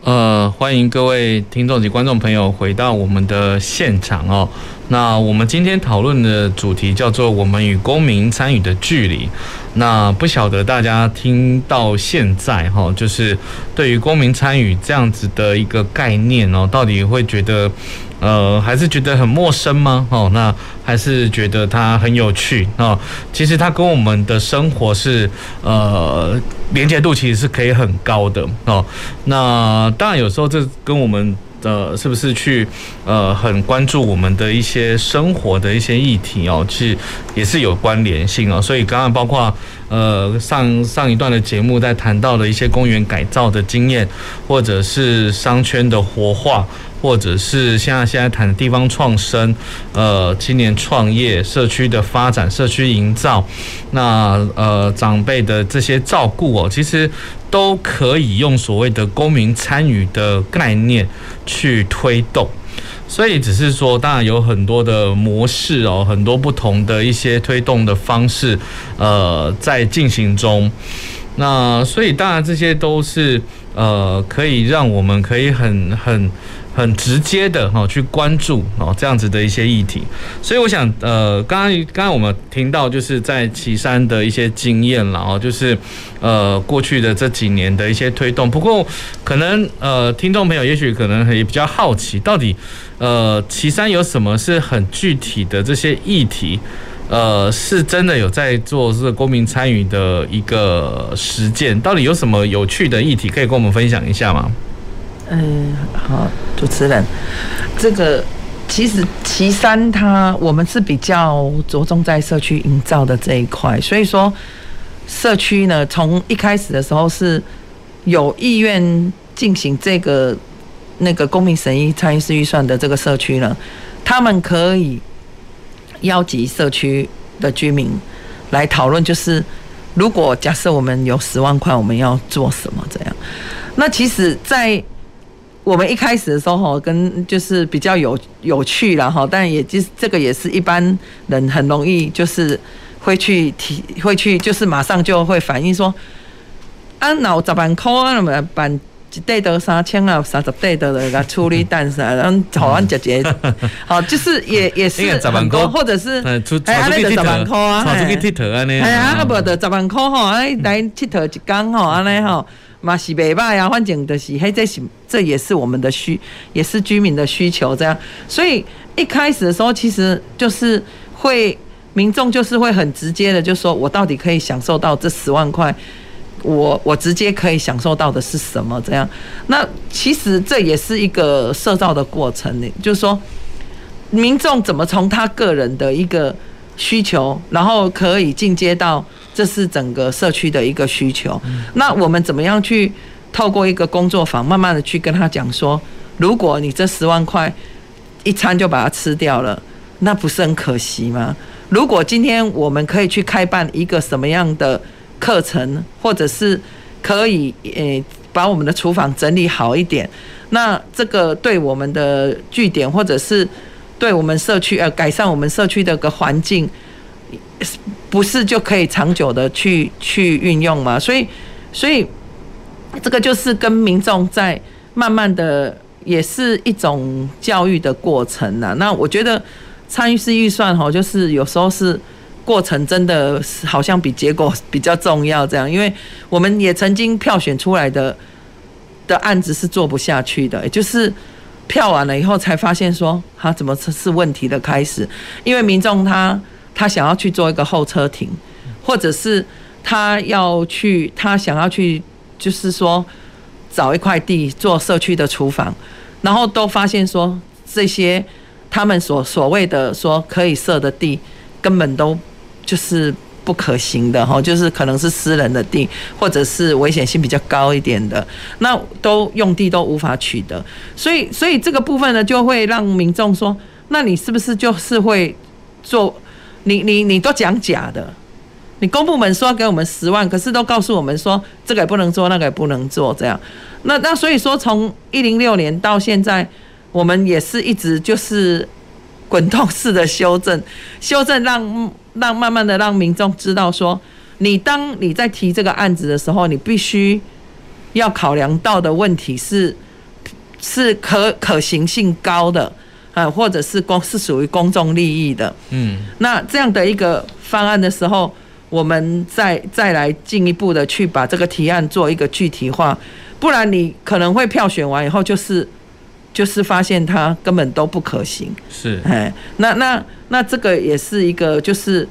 呃，欢迎各位听众及观众朋友回到我们的现场哦。那我们今天讨论的主题叫做“我们与公民参与的距离”。那不晓得大家听到现在哈，就是对于公民参与这样子的一个概念哦，到底会觉得呃，还是觉得很陌生吗？哦，那还是觉得它很有趣哦。其实它跟我们的生活是呃连接度其实是可以很高的哦。那当然有时候这跟我们。呃，是不是去呃很关注我们的一些生活的一些议题哦？其实也是有关联性哦。所以刚刚包括呃上上一段的节目在谈到的一些公园改造的经验，或者是商圈的活化。或者是像现在谈的地方创生，呃，青年创业、社区的发展、社区营造，那呃长辈的这些照顾哦，其实都可以用所谓的公民参与的概念去推动。所以只是说，当然有很多的模式哦，很多不同的一些推动的方式，呃，在进行中。那所以当然这些都是呃，可以让我们可以很很。很直接的哈，去关注哦这样子的一些议题，所以我想呃，刚刚刚刚我们听到就是在岐山的一些经验了哦，就是呃过去的这几年的一些推动。不过可能呃听众朋友也许可能也比较好奇，到底呃岐山有什么是很具体的这些议题，呃是真的有在做这个公民参与的一个实践？到底有什么有趣的议题可以跟我们分享一下吗？嗯，好，主持人，这个其实旗山它我们是比较着重在社区营造的这一块，所以说社区呢，从一开始的时候是有意愿进行这个那个公民审议参与式预算的这个社区呢，他们可以邀集社区的居民来讨论，就是如果假设我们有十万块，我们要做什么这样。那其实，在我们一开始的时候，跟就是比较有有趣了哈，但也就是这个也是一般人很容易就是会去提，会去就是马上就会反映说，啊，那十万块啊，那么办一袋得三千啊，三十袋的那个处理单啥，然后好完姐姐，好就是也也是很多，或者是哎，那个十万块啊，哎呀，啊不得十万块哈，哎来佚佗一天哈，安尼哈。嘛是袂歹啊，反正就是嘿，这是这也是我们的需，也是居民的需求这样。所以一开始的时候，其实就是会民众就是会很直接的就说，我到底可以享受到这十万块，我我直接可以享受到的是什么？这样。那其实这也是一个社造的过程呢，就是说民众怎么从他个人的一个需求，然后可以进阶到。这是整个社区的一个需求。那我们怎么样去透过一个工作坊，慢慢的去跟他讲说，如果你这十万块一餐就把它吃掉了，那不是很可惜吗？如果今天我们可以去开办一个什么样的课程，或者是可以诶把我们的厨房整理好一点，那这个对我们的据点，或者是对我们社区呃改善我们社区的个环境。不是就可以长久的去去运用吗？所以，所以这个就是跟民众在慢慢的，也是一种教育的过程呐。那我觉得参与式预算哈，就是有时候是过程真的好像比结果比较重要这样，因为我们也曾经票选出来的的案子是做不下去的，也就是票完了以后才发现说，他怎么是问题的开始，因为民众他。他想要去做一个候车亭，或者是他要去，他想要去，就是说找一块地做社区的厨房，然后都发现说这些他们所所谓的说可以设的地，根本都就是不可行的哈，就是可能是私人的地，或者是危险性比较高一点的，那都用地都无法取得，所以所以这个部分呢，就会让民众说，那你是不是就是会做？你你你都讲假的，你公部门说给我们十万，可是都告诉我们说这个也不能做，那个也不能做，这样。那那所以说，从一零六年到现在，我们也是一直就是滚动式的修正，修正让让慢慢的让民众知道说，你当你在提这个案子的时候，你必须要考量到的问题是是可可行性高的。啊，或者是公是属于公众利益的，嗯，那这样的一个方案的时候，我们再再来进一步的去把这个提案做一个具体化，不然你可能会票选完以后就是就是发现它根本都不可行，是，哎，那那那这个也是一个就是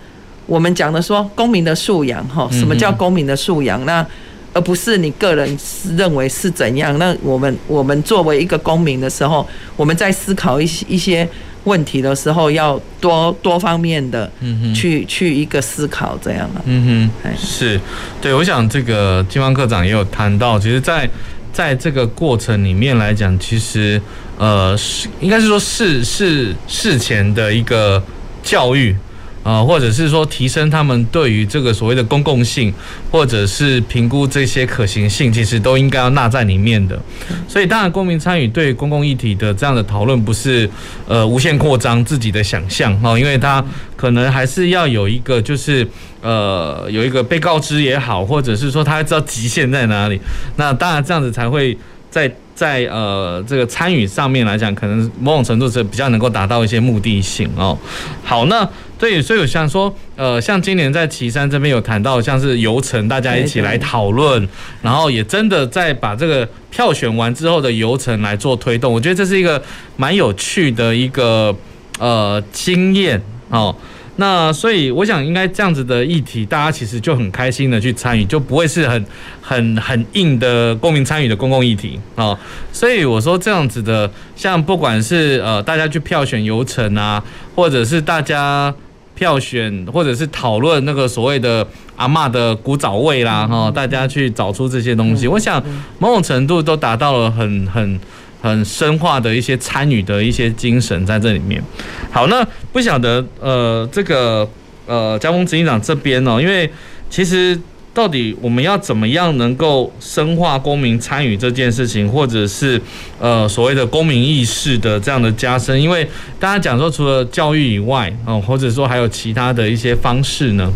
我们讲的说公民的素养哈，什么叫公民的素养？那而不是你个人认为是怎样？那我们我们作为一个公民的时候，我们在思考一些一些问题的时候，要多多方面的去去一个思考，这样啊。嗯哼，是对。我想这个金方科长也有谈到，其实，在在这个过程里面来讲，其实呃，是应该是说事事事前的一个教育。啊，或者是说提升他们对于这个所谓的公共性，或者是评估这些可行性，其实都应该要纳在里面的。所以，当然公民参与对公共议题的这样的讨论，不是呃无限扩张自己的想象哈，因为他可能还是要有一个就是呃有一个被告知也好，或者是说他知道极限在哪里。那当然这样子才会在在呃这个参与上面来讲，可能某种程度是比较能够达到一些目的性哦。好，那。对，所以我想说，呃，像今年在岐山这边有谈到，像是游程，大家一起来讨论，然后也真的在把这个票选完之后的游程来做推动，我觉得这是一个蛮有趣的一个呃经验哦。那所以我想，应该这样子的议题，大家其实就很开心的去参与，就不会是很很很硬的公民参与的公共议题哦。所以我说这样子的，像不管是呃大家去票选游程啊，或者是大家。票选或者是讨论那个所谓的阿嬷的古早味啦，哈，大家去找出这些东西，我想某种程度都达到了很很很深化的一些参与的一些精神在这里面。好，那不晓得呃这个呃嘉丰执行长这边哦，因为其实到底我们要怎么样能够深化公民参与这件事情，或者是呃所谓的公民意识的这样的加深？因为大家讲说，除了教育以外，哦，或者说还有其他的一些方式呢？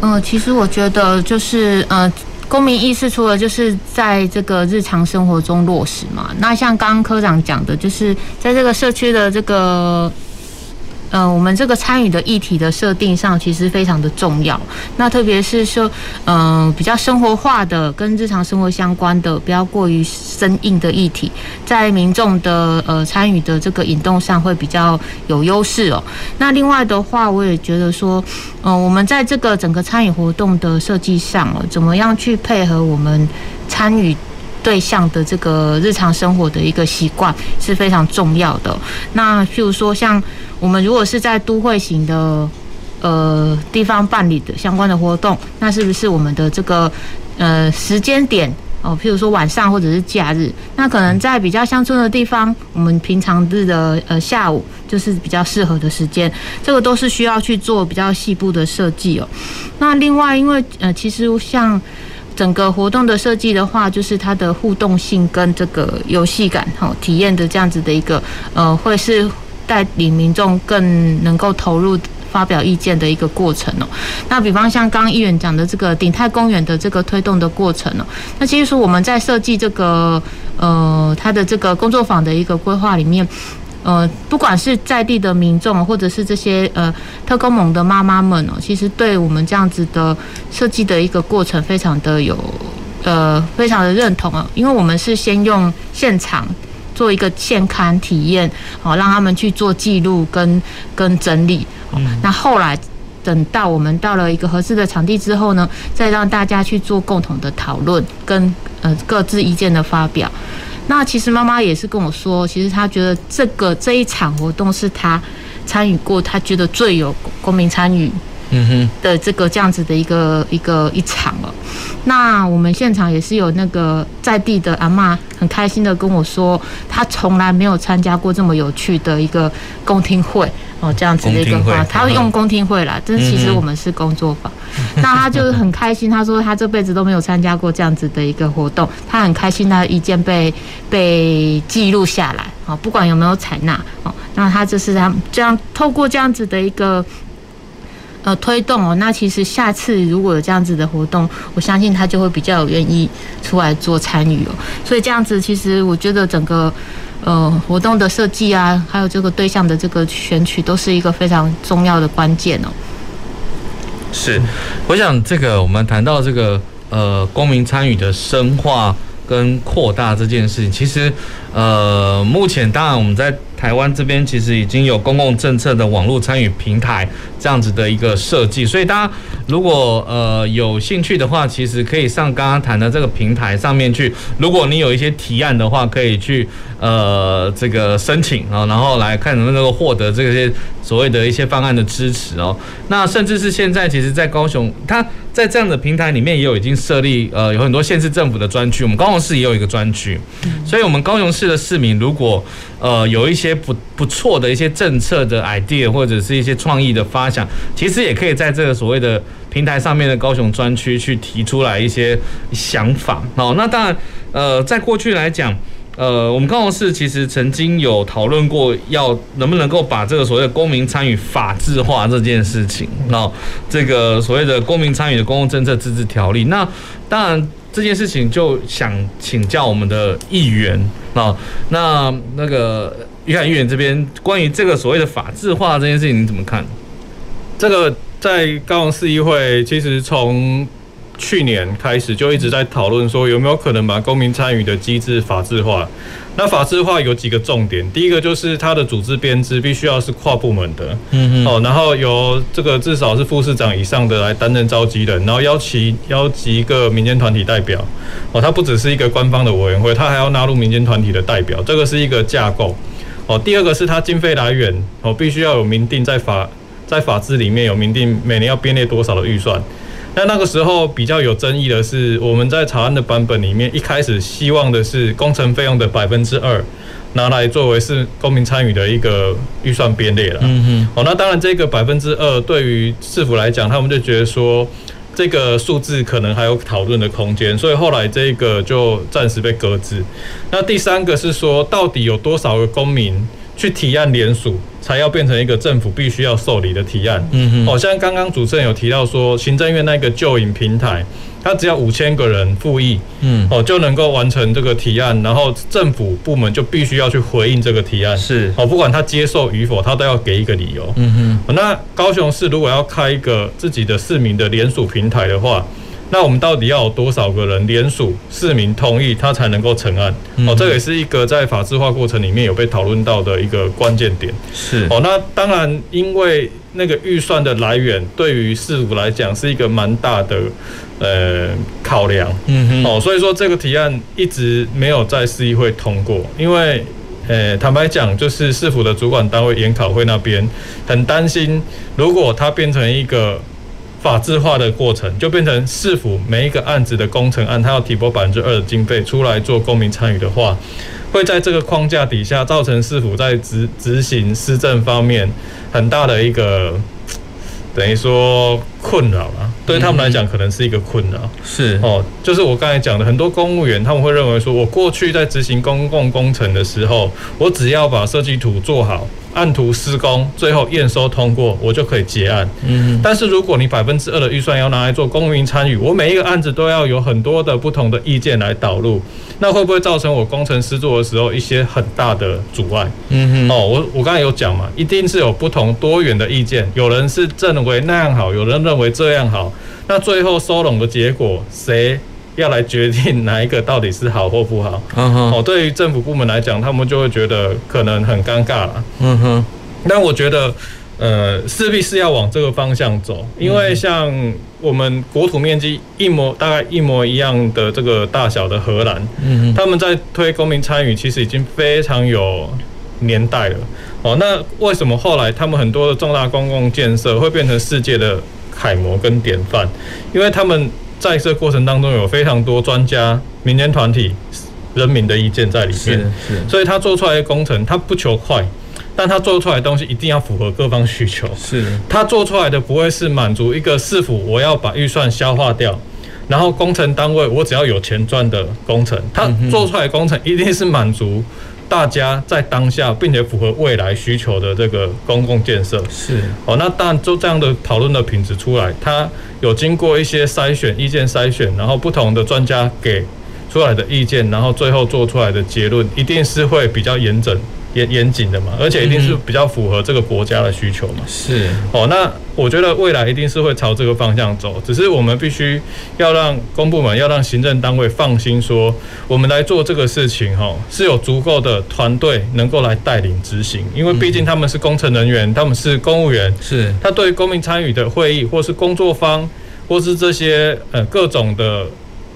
嗯、呃，其实我觉得就是呃，公民意识除了就是在这个日常生活中落实嘛，那像刚刚科长讲的，就是在这个社区的这个。呃，我们这个参与的议题的设定上，其实非常的重要。那特别是说，嗯、比较生活化的、跟日常生活相关的、不要过于生硬的议题，在民众的呃参与的这个引动上会比较有优势哦。那另外的话，我也觉得说，嗯、我们在这个整个参与活动的设计上，怎么样去配合我们参与对象的这个日常生活的一个习惯是非常重要的。那譬如说像。我们如果是在都会型的呃地方办理的相关的活动，那是不是我们的这个呃时间点哦，譬如说晚上或者是假日，那可能在比较乡村的地方，我们平常日的呃下午就是比较适合的时间，这个都是需要去做比较细部的设计哦。那另外，因为呃其实像整个活动的设计的话，就是它的互动性跟这个游戏感哈体验的这样子的一个呃会是。带领民众更能够投入发表意见的一个过程哦。那比方像刚刚议员讲的这个鼎泰公园的这个推动的过程哦，那其实说我们在设计这个呃它的这个工作坊的一个规划里面，呃，不管是在地的民众或者是这些呃特工盟的妈妈们哦，其实对我们这样子的设计的一个过程非常的有呃非常的认同啊，因为我们是先用现场。做一个现勘体验，好让他们去做记录跟跟整理。那后来等到我们到了一个合适的场地之后呢，再让大家去做共同的讨论跟呃各自意见的发表。那其实妈妈也是跟我说，其实她觉得这个这一场活动是她参与过，她觉得最有公民参与。嗯哼的这个这样子的一个一个一场了，那我们现场也是有那个在地的阿嬷很开心的跟我说，她从来没有参加过这么有趣的一个公听会哦，这样子的一个话，她会用公听会啦，但其实我们是工作坊，那她就是很开心，她说她这辈子都没有参加过这样子的一个活动，她很开心她的意见被被记录下来哦，不管有没有采纳哦，那她就是她这样透过这样子的一个。呃，推动哦，那其实下次如果有这样子的活动，我相信他就会比较有愿意出来做参与哦。所以这样子，其实我觉得整个呃活动的设计啊，还有这个对象的这个选取，都是一个非常重要的关键哦。是，我想这个我们谈到这个呃公民参与的深化跟扩大这件事情，其实呃目前当然我们在。台湾这边其实已经有公共政策的网络参与平台这样子的一个设计，所以大家如果呃有兴趣的话，其实可以上刚刚谈的这个平台上面去。如果你有一些提案的话，可以去呃这个申请啊，然后来看能不能够获得这些所谓的一些方案的支持哦。那甚至是现在其实，在高雄，它在这样的平台里面也有已经设立呃有很多县市政府的专区，我们高雄市也有一个专区，所以我们高雄市的市民如果呃有一些不不错的一些政策的 idea 或者是一些创意的发想，其实也可以在这个所谓的平台上面的高雄专区去提出来一些想法。好，那当然，呃，在过去来讲，呃，我们高雄市其实曾经有讨论过，要能不能够把这个所谓的公民参与法制化这件事情。那这个所谓的公民参与的公共政策自治条例，那当然。这件事情就想请教我们的议员啊，那那个约翰议员这边关于这个所谓的法制化这件事情，你怎么看？这个在高雄市议会，其实从去年开始就一直在讨论说，有没有可能把公民参与的机制法制化？那法制化有几个重点，第一个就是它的组织编制必须要是跨部门的，嗯嗯，哦，然后由这个至少是副市长以上的来担任召集人，然后邀请邀集一个民间团体代表，哦，它不只是一个官方的委员会，它还要纳入民间团体的代表，这个是一个架构，哦，第二个是它经费来源，哦，必须要有明定在法在法制里面有明定每年要编列多少的预算。那那个时候比较有争议的是，我们在草案的版本里面，一开始希望的是工程费用的百分之二拿来作为是公民参与的一个预算编列了。嗯哼。哦，那当然这个百分之二对于市府来讲，他们就觉得说，这个数字可能还有讨论的空间，所以后来这个就暂时被搁置。那第三个是说，到底有多少个公民去提案联署，才要变成一个政府必须要受理的提案？嗯哼，好像刚刚主持人有提到说，行政院那个旧影平台。他只要五千个人复议，嗯，哦，就能够完成这个提案，然后政府部门就必须要去回应这个提案，是，哦，不管他接受与否，他都要给一个理由，嗯哼。那高雄市如果要开一个自己的市民的联署平台的话，那我们到底要有多少个人联署，市民同意，他才能够成案？哦，这也是一个在法制化过程里面有被讨论到的一个关键点，是。哦，那当然因为。那个预算的来源对于市府来讲是一个蛮大的呃考量，嗯哼，哦，所以说这个提案一直没有在市议会通过，因为呃坦白讲，就是市府的主管单位研考会那边很担心，如果它变成一个法制化的过程，就变成市府每一个案子的工程案，它要提拨百分之二的经费出来做公民参与的话。会在这个框架底下造成市府在执执行施政方面很大的一个等于说困扰啊，对他们来讲可能是一个困扰。是哦，就是我刚才讲的，很多公务员他们会认为说，我过去在执行公共工程的时候，我只要把设计图做好。按图施工，最后验收通过，我就可以结案。嗯，但是如果你百分之二的预算要拿来做公民参与，我每一个案子都要有很多的不同的意见来导入，那会不会造成我工程师做的时候一些很大的阻碍？嗯哼，哦，我我刚才有讲嘛，一定是有不同多元的意见，有人是认为那样好，有人认为这样好，那最后收拢的结果谁？要来决定哪一个到底是好或不好，嗯哼，哦，对于政府部门来讲，他们就会觉得可能很尴尬了，嗯哼。但我觉得，呃，势必是要往这个方向走，因为像我们国土面积一模大概一模一样的这个大小的荷兰，嗯哼，他们在推公民参与，其实已经非常有年代了。哦，那为什么后来他们很多的重大公共建设会变成世界的楷模跟典范？因为他们。在这个过程当中，有非常多专家、民间团体、人民的意见在里面，所以他做出来的工程，他不求快，但他做出来的东西一定要符合各方需求。是，他做出来的不会是满足一个市府，我要把预算消化掉，然后工程单位我只要有钱赚的工程，他做出来的工程一定是满足。大家在当下，并且符合未来需求的这个公共建设是哦，那当然就这样的讨论的品质出来，它有经过一些筛选、意见筛选，然后不同的专家给出来的意见，然后最后做出来的结论，一定是会比较严整。严严谨的嘛，而且一定是比较符合这个国家的需求嘛。是哦，那我觉得未来一定是会朝这个方向走，只是我们必须要让公部门、要让行政单位放心，说我们来做这个事情哈，是有足够的团队能够来带领执行，因为毕竟他们是工程人员，他们是公务员，是他对公民参与的会议或是工作方，或是这些呃各种的。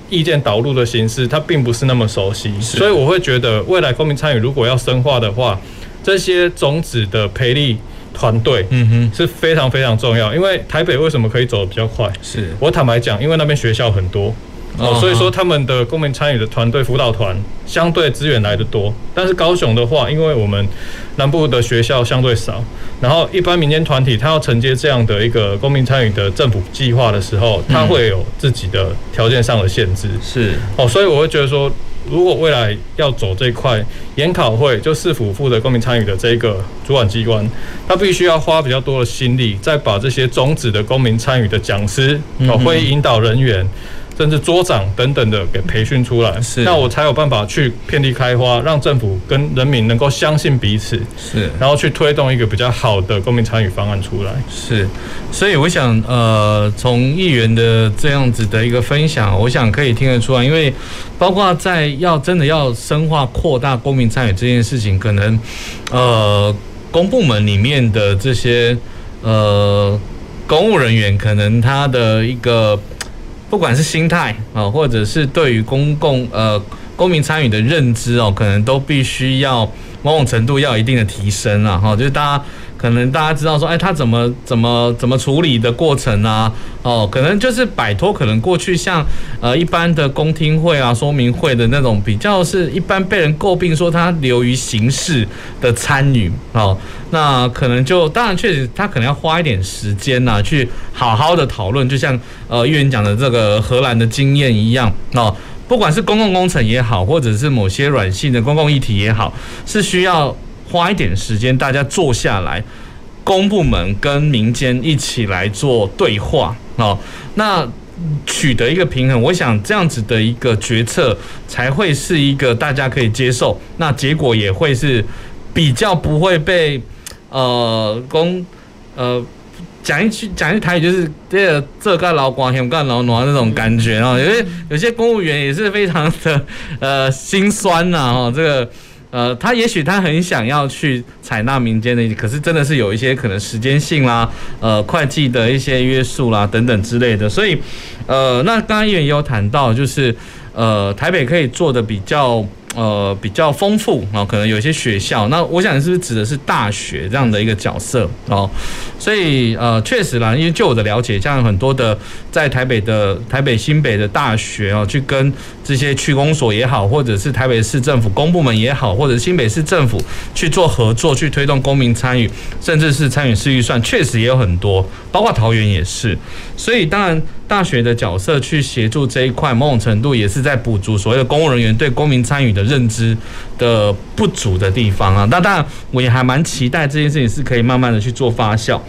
意见导入的形式，它并不是那么熟悉，所以我会觉得未来公民参与如果要深化的话，这些种子的培力团队，嗯哼，是非常非常重要。因为台北为什么可以走得比较快？是我坦白讲，因为那边学校很多。哦，所以说他们的公民参与的团队辅导团相对资源来得多，但是高雄的话，因为我们南部的学校相对少，然后一般民间团体他要承接这样的一个公民参与的政府计划的时候，他会有自己的条件上的限制。是哦，所以我会觉得说，如果未来要走这块，研考会就市府负责公民参与的这一个主管机关，他必须要花比较多的心力，再把这些种子的公民参与的讲师哦，会议引导人员。甚至桌长等等的给培训出来，是，那我才有办法去遍地开花，让政府跟人民能够相信彼此，是，然后去推动一个比较好的公民参与方案出来，是。所以我想，呃，从议员的这样子的一个分享，我想可以听得出来，因为包括在要真的要深化扩大公民参与这件事情，可能，呃，公部门里面的这些呃公务人员，可能他的一个。不管是心态啊，或者是对于公共呃公民参与的认知哦，可能都必须要某种程度要一定的提升了哈。就是大家可能大家知道说，哎，他怎么怎么怎么处理的过程啊？哦，可能就是摆脱可能过去像呃一般的公听会啊、说明会的那种比较是一般被人诟病说他流于形式的参与哦，那可能就当然确实他可能要花一点时间呐、去好好的讨论，就像呃议员讲的这个荷兰的经验一样哦，不管是公共工程也好，或者是某些软性的公共议题也好，是需要。花一点时间，大家坐下来，公部门跟民间一起来做对话哦。那取得一个平衡，我想这样子的一个决策才会是一个大家可以接受，那结果也会是比较不会被呃公呃讲一句讲一台语就是这个这干劳光嫌干劳暖那种感觉啊。因为有些公务员也是非常的呃心酸呐哦，这个。呃，他也许他很想要去采纳民间的，可是真的是有一些可能时间性啦，呃，会计的一些约束啦等等之类的，所以，呃，那刚刚议员也有谈到，就是呃，台北可以做的比较。呃，比较丰富啊，可能有一些学校，那我想是不是指的是大学这样的一个角色哦？所以呃，确实啦，因为就我的了解，像很多的在台北的台北新北的大学哦，去跟这些区公所也好，或者是台北市政府公部门也好，或者新北市政府去做合作，去推动公民参与，甚至是参与式预算，确实也有很多，包括桃园也是。所以当然。大学的角色去协助这一块，某种程度也是在补足所谓的公务人员对公民参与的认知的不足的地方啊。那当然，我也还蛮期待这件事情是可以慢慢的去做发酵。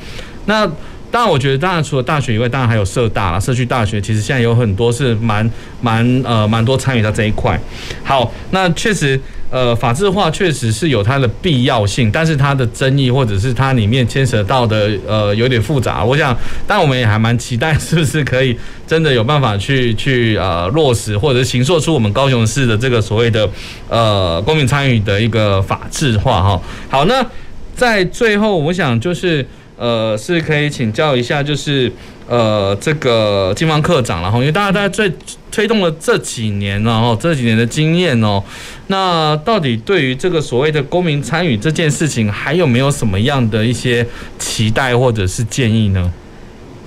那当然，我觉得当然除了大学以外，当然还有社大啦，社区大学其实现在有很多是蛮蛮呃蛮多参与到这一块。好，那确实。呃，法制化确实是有它的必要性，但是它的争议或者是它里面牵扯到的呃有点复杂。我想，但我们也还蛮期待，是不是可以真的有办法去去呃落实，或者是形塑出我们高雄市的这个所谓的呃公民参与的一个法制化哈。好，那在最后，我想就是呃是可以请教一下，就是。呃，这个金方科长，然后因为大家在最推动了这几年，然后这几年的经验哦，那到底对于这个所谓的公民参与这件事情，还有没有什么样的一些期待或者是建议呢？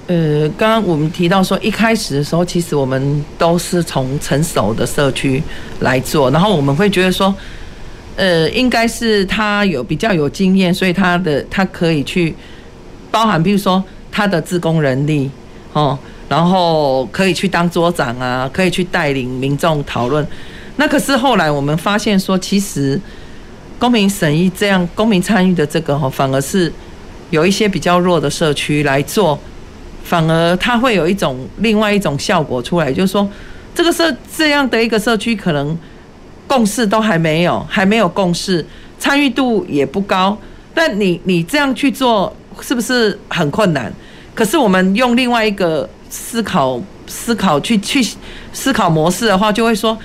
呃，刚刚我们提到说，一开始的时候，其实我们都是从成熟的社区来做，然后我们会觉得说，呃，应该是他有比较有经验，所以他的他可以去包含，比如说。他的自工人力，哦，然后可以去当桌长啊，可以去带领民众讨论。那可是后来我们发现说，其实公民审议这样公民参与的这个哈，反而是有一些比较弱的社区来做，反而它会有一种另外一种效果出来，就是说这个社这样的一个社区可能共识都还没有，还没有共识，参与度也不高。但你你这样去做。是不是很困难？可是我们用另外一个思考思考去去思考模式的话，就会说，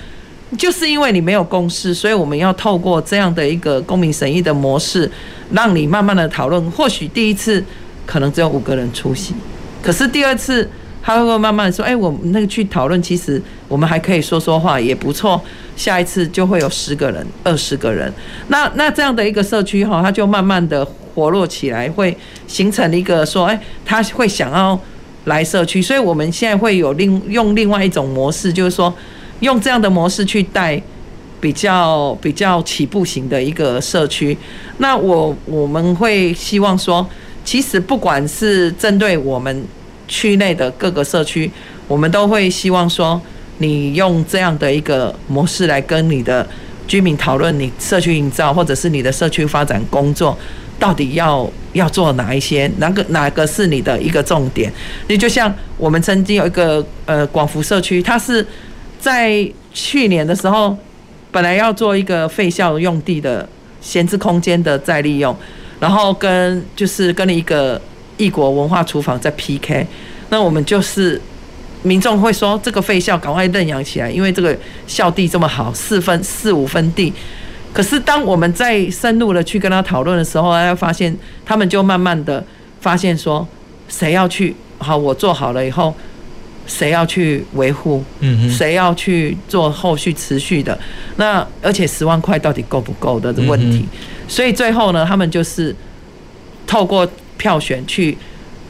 就是因为你没有共识，所以我们要透过这样的一个公民审议的模式，让你慢慢的讨论。或许第一次可能只有五个人出席，可是第二次他会慢慢说，哎，我们那个去讨论，其实我们还可以说说话，也不错。下一次就会有十个人、二十个人。那那这样的一个社区哈，它就慢慢的。活络起来，会形成一个说，哎，他会想要来社区，所以我们现在会有另用另外一种模式，就是说用这样的模式去带比较比较起步型的一个社区。那我我们会希望说，其实不管是针对我们区内的各个社区，我们都会希望说，你用这样的一个模式来跟你的居民讨论你社区营造或者是你的社区发展工作。到底要要做哪一些？哪个哪个是你的一个重点？你就像我们曾经有一个呃广福社区，它是在去年的时候，本来要做一个废校用地的闲置空间的再利用，然后跟就是跟一个异国文化厨房在 PK，那我们就是民众会说这个废校赶快认养起来，因为这个校地这么好，四分四五分地。可是，当我们在深入的去跟他讨论的时候，他发现他们就慢慢的发现说，谁要去好，我做好了以后，谁要去维护？嗯，谁要去做后续持续的？那而且十万块到底够不够的问题？所以最后呢，他们就是透过票选去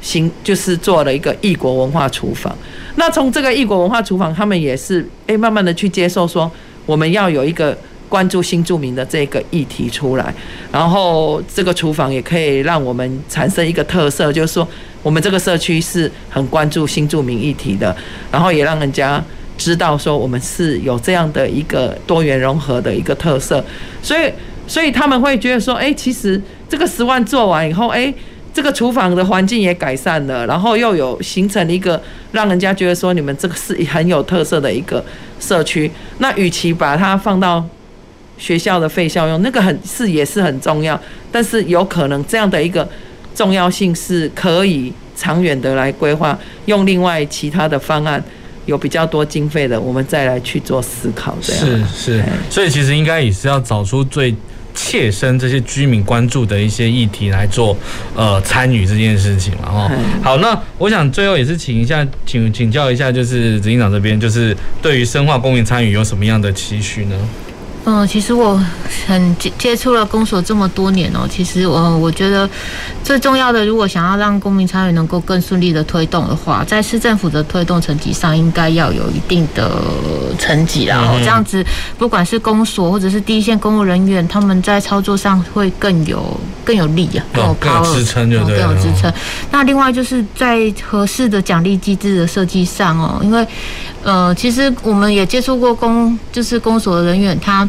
行，就是做了一个异国文化厨房。那从这个异国文化厨房，他们也是诶，慢慢的去接受说，我们要有一个关注新住民的这个议题出来，然后这个厨房也可以让我们产生一个特色，就是说我们这个社区是很关注新住民议题的，然后也让人家知道说我们是有这样的一个多元融合的一个特色，所以所以他们会觉得说，诶，其实这个十万做完以后，诶。这个厨房的环境也改善了，然后又有形成一个让人家觉得说你们这个是很有特色的一个社区。那与其把它放到学校的废校用，那个很是也是很重要，但是有可能这样的一个重要性是可以长远的来规划，用另外其他的方案有比较多经费的，我们再来去做思考。这样是是，所以其实应该也是要找出最。切身这些居民关注的一些议题来做，呃，参与这件事情嘛，哈。好，那我想最后也是请一下，请请教一下，就是执行长这边，就是对于深化公民参与有什么样的期许呢？嗯，其实我很接接触了公所这么多年哦，其实我我觉得最重要的，如果想要让公民参与能够更顺利的推动的话，在市政府的推动层级上，应该要有一定的层级啦。这样子，不管是公所或者是第一线公务人员，他们在操作上会更有更有力啊，更有 power，更有支撑，就对，更有支撑。那另外就是在合适的奖励机制的设计上哦，因为呃，其实我们也接触过公，就是公所的人员，他。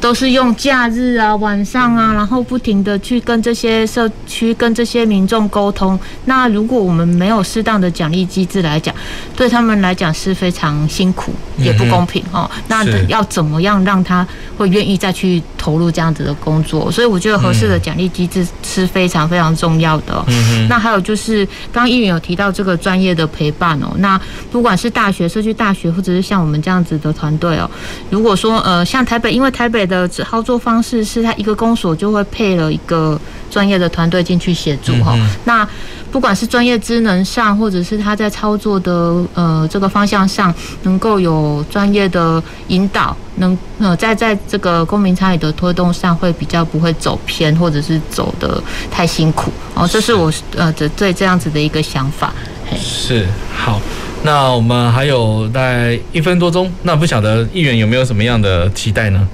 都是用假日啊、晚上啊，然后不停的去跟这些社区、跟这些民众沟通。那如果我们没有适当的奖励机制来讲，对他们来讲是非常辛苦，也不公平哦。那要怎么样让他会愿意再去投入这样子的工作？所以我觉得合适的奖励机制是非常非常重要的。那还有就是，刚刚议员有提到这个专业的陪伴哦。那不管是大学、社区大学，或者是像我们这样子的团队哦，如果说呃，像台北，因为台北。北的操作方式是，他一个公所就会配了一个专业的团队进去协助哈。那不管是专业职能上，或者是他在操作的呃这个方向上，能够有专业的引导，能呃在在这个公民参与的推动上，会比较不会走偏，或者是走得太辛苦哦。这是我呃这对这样子的一个想法。是好。那我们还有大概一分多钟，那不晓得议员有没有什么样的期待呢？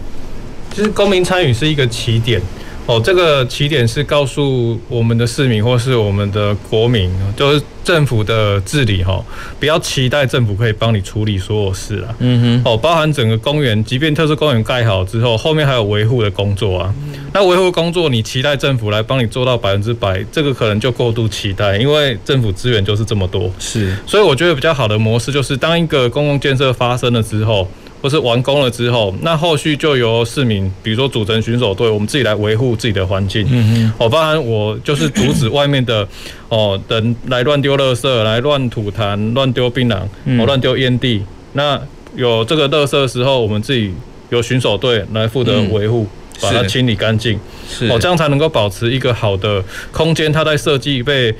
其实公民参与是一个起点哦，这个起点是告诉我们的市民或是我们的国民，就是政府的治理哈，不要期待政府可以帮你处理所有事啊。嗯哼，哦，包含整个公园，即便特殊公园盖好之后，后面还有维护的工作啊。那维护工作，你期待政府来帮你做到百分之百，这个可能就过度期待，因为政府资源就是这么多。是，所以我觉得比较好的模式就是，当一个公共建设发生了之后。或是完工了之后，那后续就由市民，比如说组成巡守队，我们自己来维护自己的环境。嗯嗯。哦，包含我就是阻止外面的 哦人来乱丢垃圾、来乱吐痰、乱丢槟榔、哦乱丢烟蒂。那有这个垃圾的时候，我们自己由巡守队来负责维护，把它清理干净。是。哦，这样才能够保持一个好的空间，它在设计被。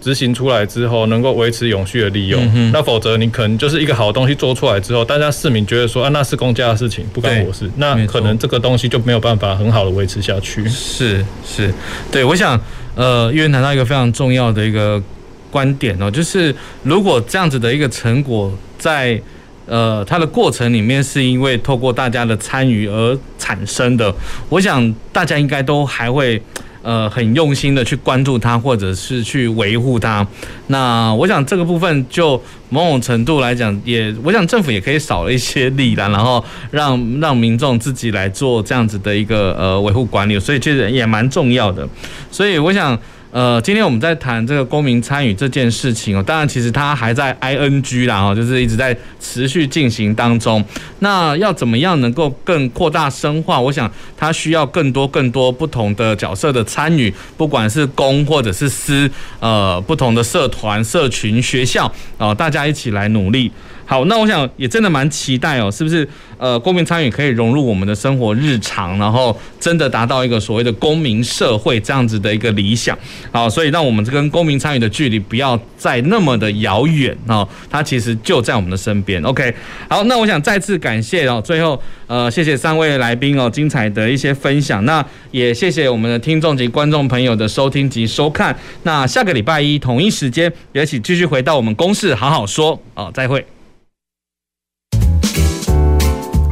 执行出来之后，能够维持永续的利用，嗯、那否则你可能就是一个好东西做出来之后，大家市民觉得说啊，那是公家的事情，不关我事，那可能这个东西就没有办法很好的维持下去。是是，对，我想呃，因为谈到一个非常重要的一个观点哦，就是如果这样子的一个成果在呃它的过程里面是因为透过大家的参与而产生的，我想大家应该都还会。呃，很用心的去关注它，或者是去维护它。那我想这个部分，就某种程度来讲，也我想政府也可以少了一些力啦，然后让让民众自己来做这样子的一个呃维护管理，所以其实也蛮重要的。所以我想。呃，今天我们在谈这个公民参与这件事情哦，当然其实它还在 ing 啦哦，就是一直在持续进行当中。那要怎么样能够更扩大深化？我想它需要更多更多不同的角色的参与，不管是公或者是私，呃，不同的社团、社群、学校，哦，大家一起来努力。好，那我想也真的蛮期待哦，是不是？呃，公民参与可以融入我们的生活日常，然后真的达到一个所谓的公民社会这样子的一个理想。好，所以让我们跟公民参与的距离不要再那么的遥远哦，它其实就在我们的身边。OK，好，那我想再次感谢哦，最后呃，谢谢三位来宾哦，精彩的一些分享。那也谢谢我们的听众及观众朋友的收听及收看。那下个礼拜一同一时间，也请继续回到我们公事好好说哦，再会。